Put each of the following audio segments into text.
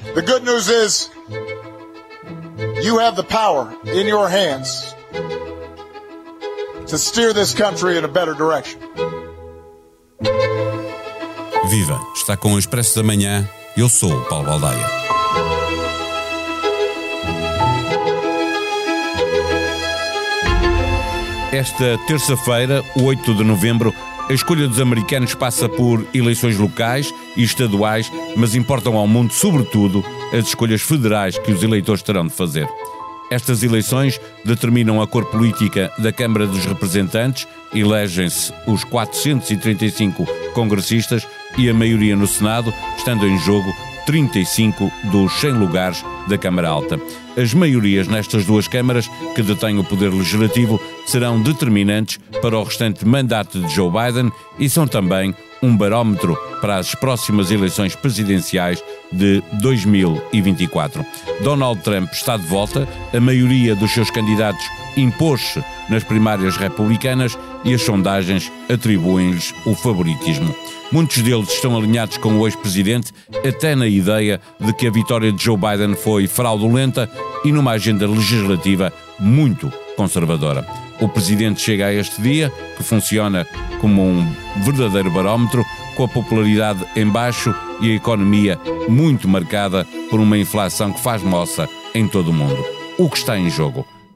The good news is you have the power in your hands to steer this country in a better direction. Viva! Está com o Expresso da Manhã. Eu sou o Paulo Baldaia. Esta terça-feira, 8 de novembro, a escolha dos americanos passa por eleições locais e estaduais, mas importam ao mundo, sobretudo, as escolhas federais que os eleitores terão de fazer. Estas eleições determinam a cor política da Câmara dos Representantes, elegem-se os 435 congressistas e a maioria no Senado, estando em jogo 35 dos 100 lugares da Câmara Alta. As maiorias nestas duas câmaras, que detêm o poder legislativo, serão determinantes para o restante mandato de Joe Biden e são também um barómetro para as próximas eleições presidenciais de 2024. Donald Trump está de volta, a maioria dos seus candidatos impôs-se nas primárias republicanas e as sondagens atribuem-lhes o favoritismo. Muitos deles estão alinhados com o ex-presidente, até na ideia de que a vitória de Joe Biden foi fraudulenta e numa agenda legislativa muito conservadora. O presidente chega a este dia, que funciona como um verdadeiro barómetro, com a popularidade em baixo e a economia muito marcada por uma inflação que faz moça em todo o mundo. O que está em jogo?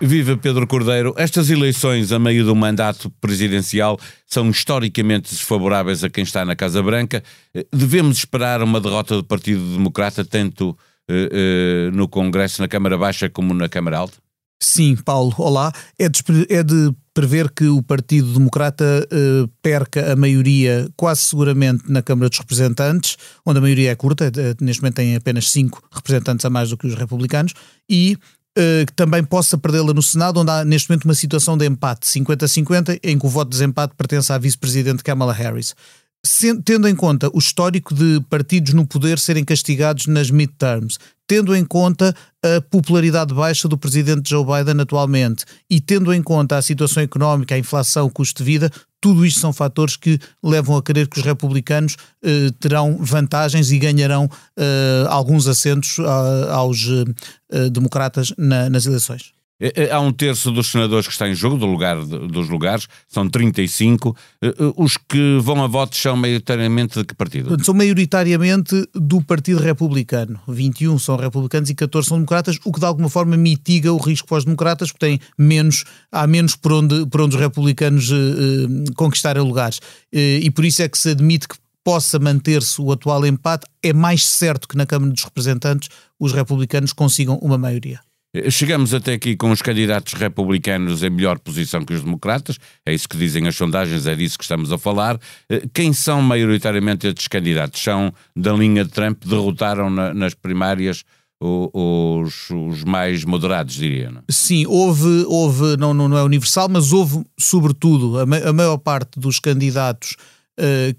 Viva Pedro Cordeiro. Estas eleições a meio do mandato presidencial são historicamente desfavoráveis a quem está na Casa Branca. Devemos esperar uma derrota do Partido Democrata, tanto eh, eh, no Congresso, na Câmara Baixa, como na Câmara Alta? Sim, Paulo, olá. É de, é de prever que o Partido Democrata eh, perca a maioria, quase seguramente, na Câmara dos Representantes, onde a maioria é curta, neste momento tem apenas cinco representantes a mais do que os republicanos, e que também possa perdê-la no Senado, onde há neste momento uma situação de empate 50-50, em que o voto de desempate pertence à vice-presidente Kamala Harris. Tendo em conta o histórico de partidos no poder serem castigados nas midterms, tendo em conta a popularidade baixa do presidente Joe Biden atualmente e tendo em conta a situação económica, a inflação, o custo de vida, tudo isto são fatores que levam a crer que os republicanos eh, terão vantagens e ganharão eh, alguns assentos ah, aos eh, democratas na, nas eleições. É, é, há um terço dos senadores que está em jogo, do lugar, dos lugares, são 35. É, os que vão a votos são maioritariamente de que partido? São maioritariamente do Partido Republicano. 21 são republicanos e 14 são democratas, o que de alguma forma mitiga o risco para os democratas, porque tem menos, há menos por onde, por onde os republicanos eh, eh conquistarem lugares. Eh, e por isso é que se admite que possa manter-se o atual empate. É mais certo que na Câmara dos Representantes os republicanos consigam uma maioria. Chegamos até aqui com os candidatos republicanos em melhor posição que os democratas, é isso que dizem as sondagens, é disso que estamos a falar. Eh, quem são maioritariamente estes candidatos? São da linha de Trump, derrotaram na, nas primárias os, os, mais moderados, diria. Não? Sim, houve, houve não, não é universal, mas houve, sobretudo, a, a maior parte dos candidatos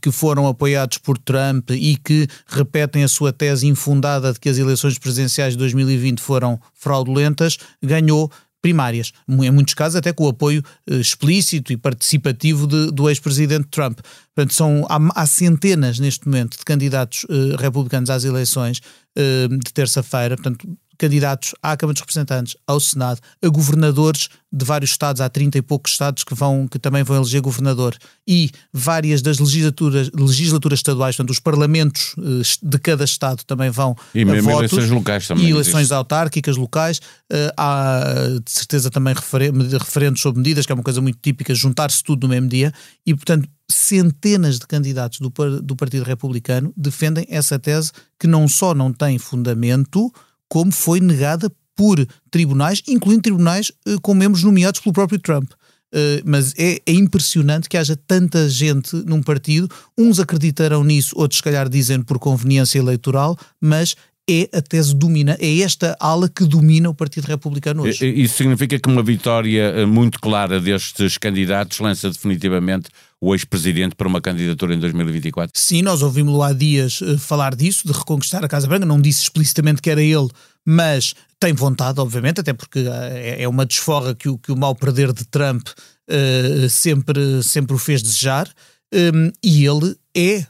que foram apoiados por Trump e que repetem a sua tese infundada de que as eleições presidenciais de 2020 foram fraudulentas, ganhou primárias, em muitos casos até com o apoio uh, explícito e participativo de, do ex-presidente Trump. Portanto, são, há, há, centenas neste momento de candidatos uh, republicanos às eleições uh, de terça-feira, portanto, candidatos à Câmara dos Representantes, ao Senado, a governadores de vários estados, há 30 e poucos estados que, vão, que também vão eleger governador, e várias das legislaturas, legislaturas estaduais, portanto, os parlamentos eh, de cada estado também vão e mesmo votos, eleições locais também. E eleições existe. autárquicas locais. Eh, há de certeza também referentes sobre medidas, que é uma coisa muito típica, juntar-se tudo no mesmo dia, e portanto centenas de candidatos do, do Partido Republicano defendem essa tese que não só não tem fundamento, como foi negada por tribunais, incluindo tribunais uh, com membros nomeados pelo próprio Trump. Uh, mas é, é, impressionante que haja tanta gente num partido. Uns acreditarão nisso, outros, se calhar, dizem por conveniência eleitoral, mas é a tese domina, é esta ala que domina o Partido Republicano hoje. Isso significa que uma vitória eh, muito clara destes candidatos lança definitivamente o ex-presidente para uma candidatura em 2024? Sim, nós ouvimos-lo há dias uh, falar disso, de reconquistar a Casa Branca, não disse explicitamente que era ele, mas tem vontade, obviamente, até porque uh, é uma desforra que o, que o mal perder de Trump uh, sempre, sempre o fez desejar, um, e ele é,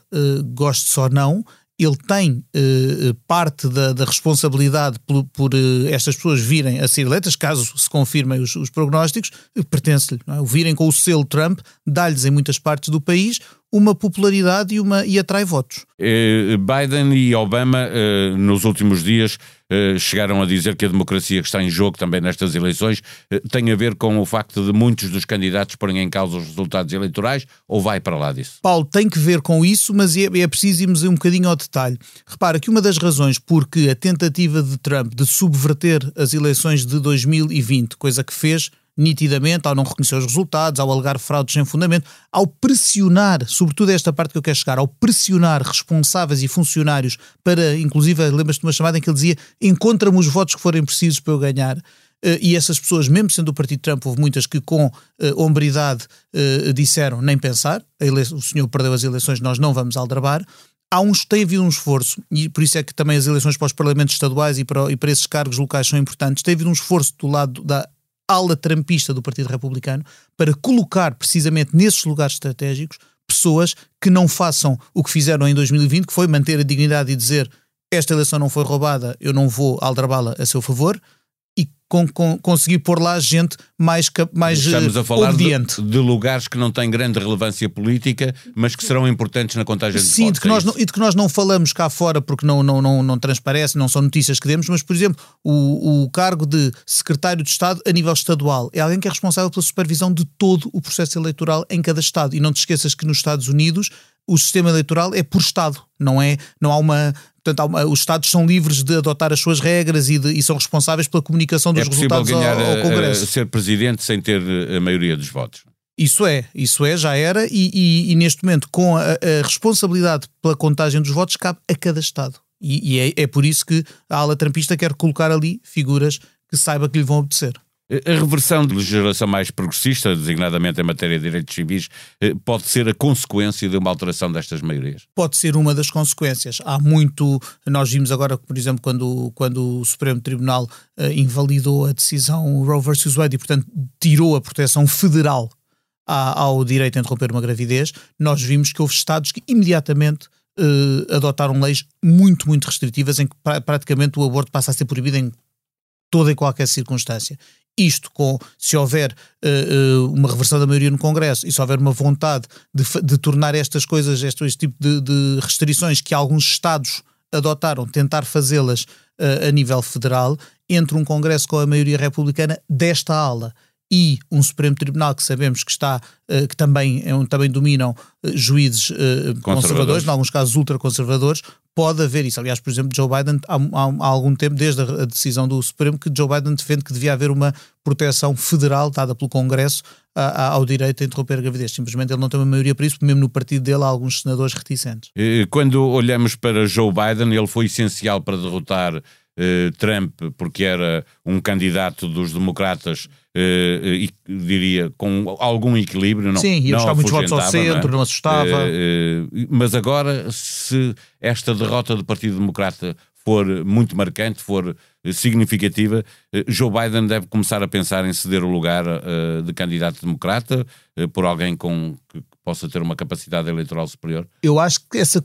goste só não, ele tem uh, parte da, da responsabilidade por, por uh, estas pessoas virem a ser eleitas, caso se confirmem os, os prognósticos, pertence-lhe. É? O virem com o selo Trump dá-lhes em muitas partes do país uma popularidade e, uma, e atrai votos. Biden e Obama, nos últimos dias, chegaram a dizer que a democracia que está em jogo também nestas eleições tem a ver com o facto de muitos dos candidatos porem em causa os resultados eleitorais ou vai para lá disso? Paulo, tem que ver com isso, mas é, é preciso irmos um bocadinho ao detalhe. Repara que uma das razões porque a tentativa de Trump de subverter as eleições de 2020, coisa que fez nitidamente, ao não reconhecer os resultados, ao alegar fraudes sem fundamento, ao pressionar, sobretudo esta parte que eu quero chegar, ao pressionar responsáveis e funcionários para, inclusive, lembras-te de uma chamada em que ele dizia encontra-me os votos que forem precisos para eu ganhar, Uh, e essas pessoas, mesmo sendo do Partido Trump, houve muitas que com uh, hombridade uh, disseram nem pensar, o senhor perdeu as eleições, nós não vamos aldrabar. Há uns, tem havido um esforço, e por isso é que também as eleições para os parlamentos estaduais e para, e para esses cargos locais são importantes, tem havido um esforço do lado da ala trampista do Partido Republicano para colocar precisamente nesses lugares estratégicos pessoas que não façam o que fizeram em 2020, que foi manter a dignidade e dizer esta eleição não foi roubada, eu não vou aldrabá-la a seu favor, com, com, conseguir pôr lá gente mais, mais Estamos a falar obediente. De, de, lugares que não têm grande relevância política, mas que serão importantes na contagem de Sim, votos. de que é nós não, e de que nós não falamos cá fora porque não, não, não, não transparece, não são notícias que demos, mas, por exemplo, o, o cargo de secretário de Estado a nível estadual é alguém que é responsável pela supervisão de todo o processo eleitoral em cada Estado. E não te esqueças que nos Estados Unidos o sistema eleitoral é por Estado, não é? Não há uma Portanto, uma, os Estados são livres de adotar as suas regras e, de, e são responsáveis pela comunicação dos é resultados ganhar ao, ao Congresso. A, a ser presidente sem ter a maioria dos votos. Isso é, isso é, já era, e, e, e neste momento, com a, a, responsabilidade pela contagem dos votos, cabe a cada Estado. E, e é, é, por isso que a ala trampista quer colocar ali figuras que saiba que lhe vão obedecer. A reversão de legislação mais progressista, designadamente em matéria de direitos civis, eh, pode ser a consequência de uma alteração destas maiorias? Pode ser uma das consequências. Há muito. Nós vimos agora, por exemplo, quando, quando o Supremo Tribunal uh, invalidou a decisão Roe versus Wade e, portanto, tirou a proteção federal à, ao direito a interromper uma gravidez, nós vimos que houve Estados que imediatamente uh, adotaram leis muito, muito restritivas em que pra, praticamente o aborto passa a ser proibido em toda e qualquer circunstância. Isto com, se houver uh, uh, uma reversão da maioria no Congresso e se houver uma vontade de, de tornar estas coisas, este, este tipo de, de, restrições que alguns Estados adotaram, tentar fazê-las uh, a nível federal, entre um Congresso com a maioria republicana desta ala e um Supremo Tribunal que sabemos que está que também, é também dominam juízes conservadores, conservadores, em alguns casos ultraconservadores, pode haver isso. Aliás, por exemplo, Joe Biden, há, há, algum tempo, desde a decisão do Supremo, que Joe Biden defende que devia haver uma proteção federal dada pelo Congresso a, a, ao direito a interromper a gravidez. Simplesmente ele não tem uma maioria para isso, mesmo no partido dele há alguns senadores reticentes. Quando olhamos para Joe Biden, ele foi essencial para derrotar eh, Trump, porque era um candidato dos democratas, eh, e diria, com algum equilíbrio. Não, Sim, ia buscar muitos votos ao centro, não, é? não assustava. Eh, mas agora, se esta derrota do Partido Democrata for muito marcante, for significativa, Joe Biden deve começar a pensar em ceder o lugar de candidato democrata por alguém com que possa ter uma capacidade eleitoral superior? Eu acho que essa,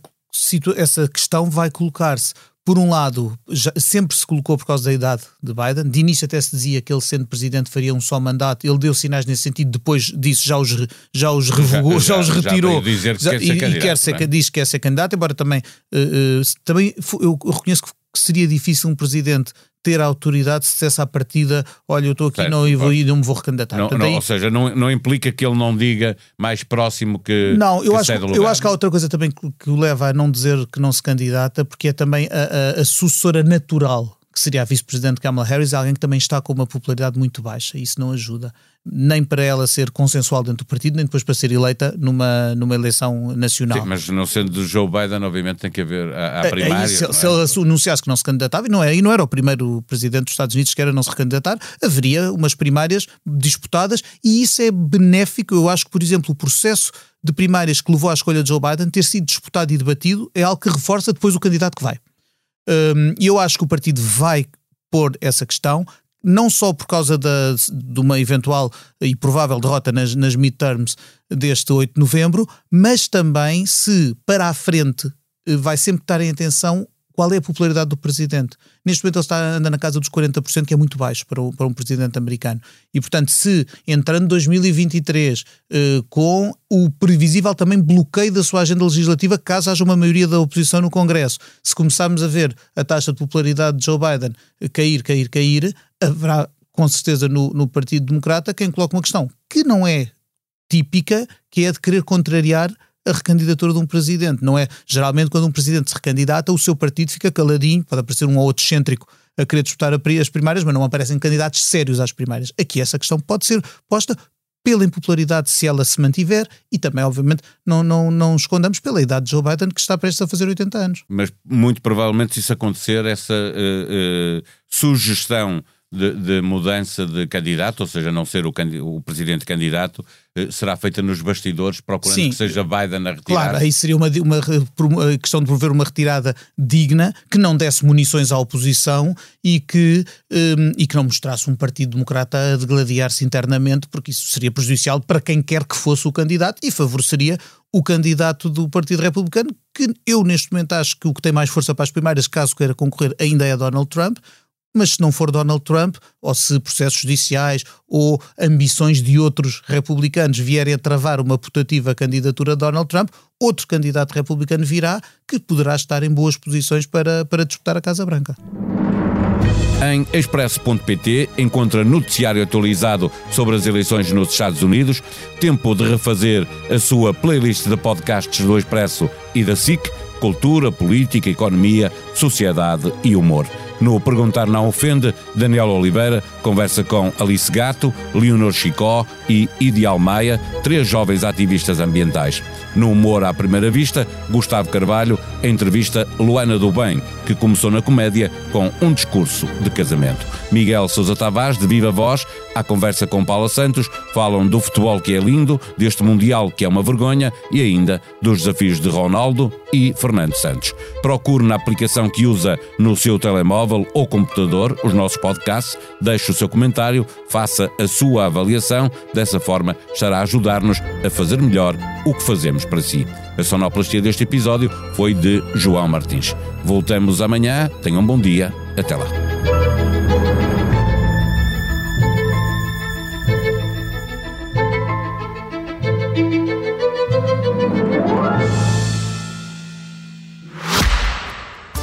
essa questão vai colocar-se por um lado, já, sempre se colocou por causa da idade de Biden. De início até se dizia que ele, sendo presidente, faria um só mandato. Ele deu sinais nesse sentido. Depois disso já os, já os revogou, já, já, já os retirou. dizer que já, quer ser e, candidato, e quer ser, é? diz que quer ser candidato, embora também, uh, uh, também eu, eu reconheço que seria difícil um presidente ter autoridade se dissesse à partida: Olha, eu estou aqui certo, não, e vou, não me vou recandidatar. Não, não, ou seja, não, não implica que ele não diga mais próximo que. Não, eu, que acho, eu acho que há outra coisa também que, que, o leva a não dizer que não se candidata, porque é também a, a, a sucessora natural que seria a vice-presidente Kamala Harris, alguém que também está com uma popularidade muito baixa. Isso não ajuda nem para ela ser consensual dentro do partido, nem depois para ser eleita numa, numa eleição nacional. Sim, mas não sendo do Joe Biden, obviamente tem que haver a, a primária. se, é? se ele anunciasse que não se candidatava, e não, é, e não era o primeiro presidente dos Estados Unidos que era não se recandidatar, haveria umas primárias disputadas e isso é benéfico. Eu acho que, por exemplo, o processo de primárias que levou à escolha de Joe Biden ter sido disputado e debatido é algo que reforça depois o candidato que vai. Hum, e eu acho que o partido vai pôr essa questão, não só por causa da, de uma eventual e provável derrota nas, nas midterms deste 8 de novembro, mas também se para a frente eh, vai sempre estar em atenção qual é a popularidade do presidente. Neste momento ele está anda na casa dos 40%, que é muito baixo para, o, para um presidente americano. E, portanto, se entrando 2023 eh, com o previsível também bloqueio da sua agenda legislativa, caso haja uma maioria da oposição no Congresso, se começarmos a ver a taxa de popularidade de Joe Biden cair, cair, cair, haverá com certeza no, no Partido Democrata quem coloca uma questão que não é típica, que é de querer contrariar a recandidatura de um presidente. Não é? Geralmente, quando um presidente se recandidata, o seu partido fica caladinho, pode aparecer um ou outro excêntrico a querer disputar as primárias, mas não aparecem candidatos sérios às primárias. Aqui essa questão pode ser posta pela impopularidade se ela se mantiver e também, obviamente, não, não, não escondamos pela idade de Joe Biden que está prestes a fazer 80 anos. Mas muito provavelmente se isso acontecer, essa uh, uh, sugestão de, de, mudança de candidato, ou seja, não ser o, o presidente candidato, eh, será feita nos bastidores, procurando Sim, que seja Biden a retirar. Claro, aí seria uma, uma, uma, questão de prover uma retirada digna, que não desse munições à oposição e que, um, e que não mostrasse um Partido Democrata a degladiar-se internamente, porque isso seria prejudicial para quem quer que fosse o candidato e favoreceria o candidato do Partido Republicano, que eu neste momento acho que o que tem mais força para as primárias, caso queira concorrer, ainda é Donald Trump, mas se não for Donald Trump, ou se processos judiciais ou ambições de outros republicanos vierem a travar uma putativa candidatura a Donald Trump, outro candidato republicano virá que poderá estar em boas posições para, para disputar a Casa Branca. Em expresso.pt encontra noticiário atualizado sobre as eleições nos Estados Unidos, tempo de refazer a sua playlist de podcasts do Expresso e da SIC, cultura, política, economia, sociedade e humor. No Perguntar Não Ofende, Daniel Oliveira conversa com Alice Gato, Leonor Chicó e Ideal Maia, três jovens ativistas ambientais. No Humor à Primeira Vista, Gustavo Carvalho entrevista Luana do Bem, que começou na comédia com um discurso de casamento. Miguel Sousa Tavares, de Viva Voz, à conversa com Paula Santos, falam do futebol que é lindo, deste Mundial que é uma vergonha e ainda dos desafios de Ronaldo e Fernando Santos. Procure na aplicação que usa no seu telemóvel ou computador os nossos podcasts, deixe o seu comentário, faça a sua avaliação, dessa forma estará a ajudar-nos a fazer melhor o que fazemos para si. A sonoplastia deste episódio foi de João Martins. Voltamos amanhã, tenham um bom dia, até lá.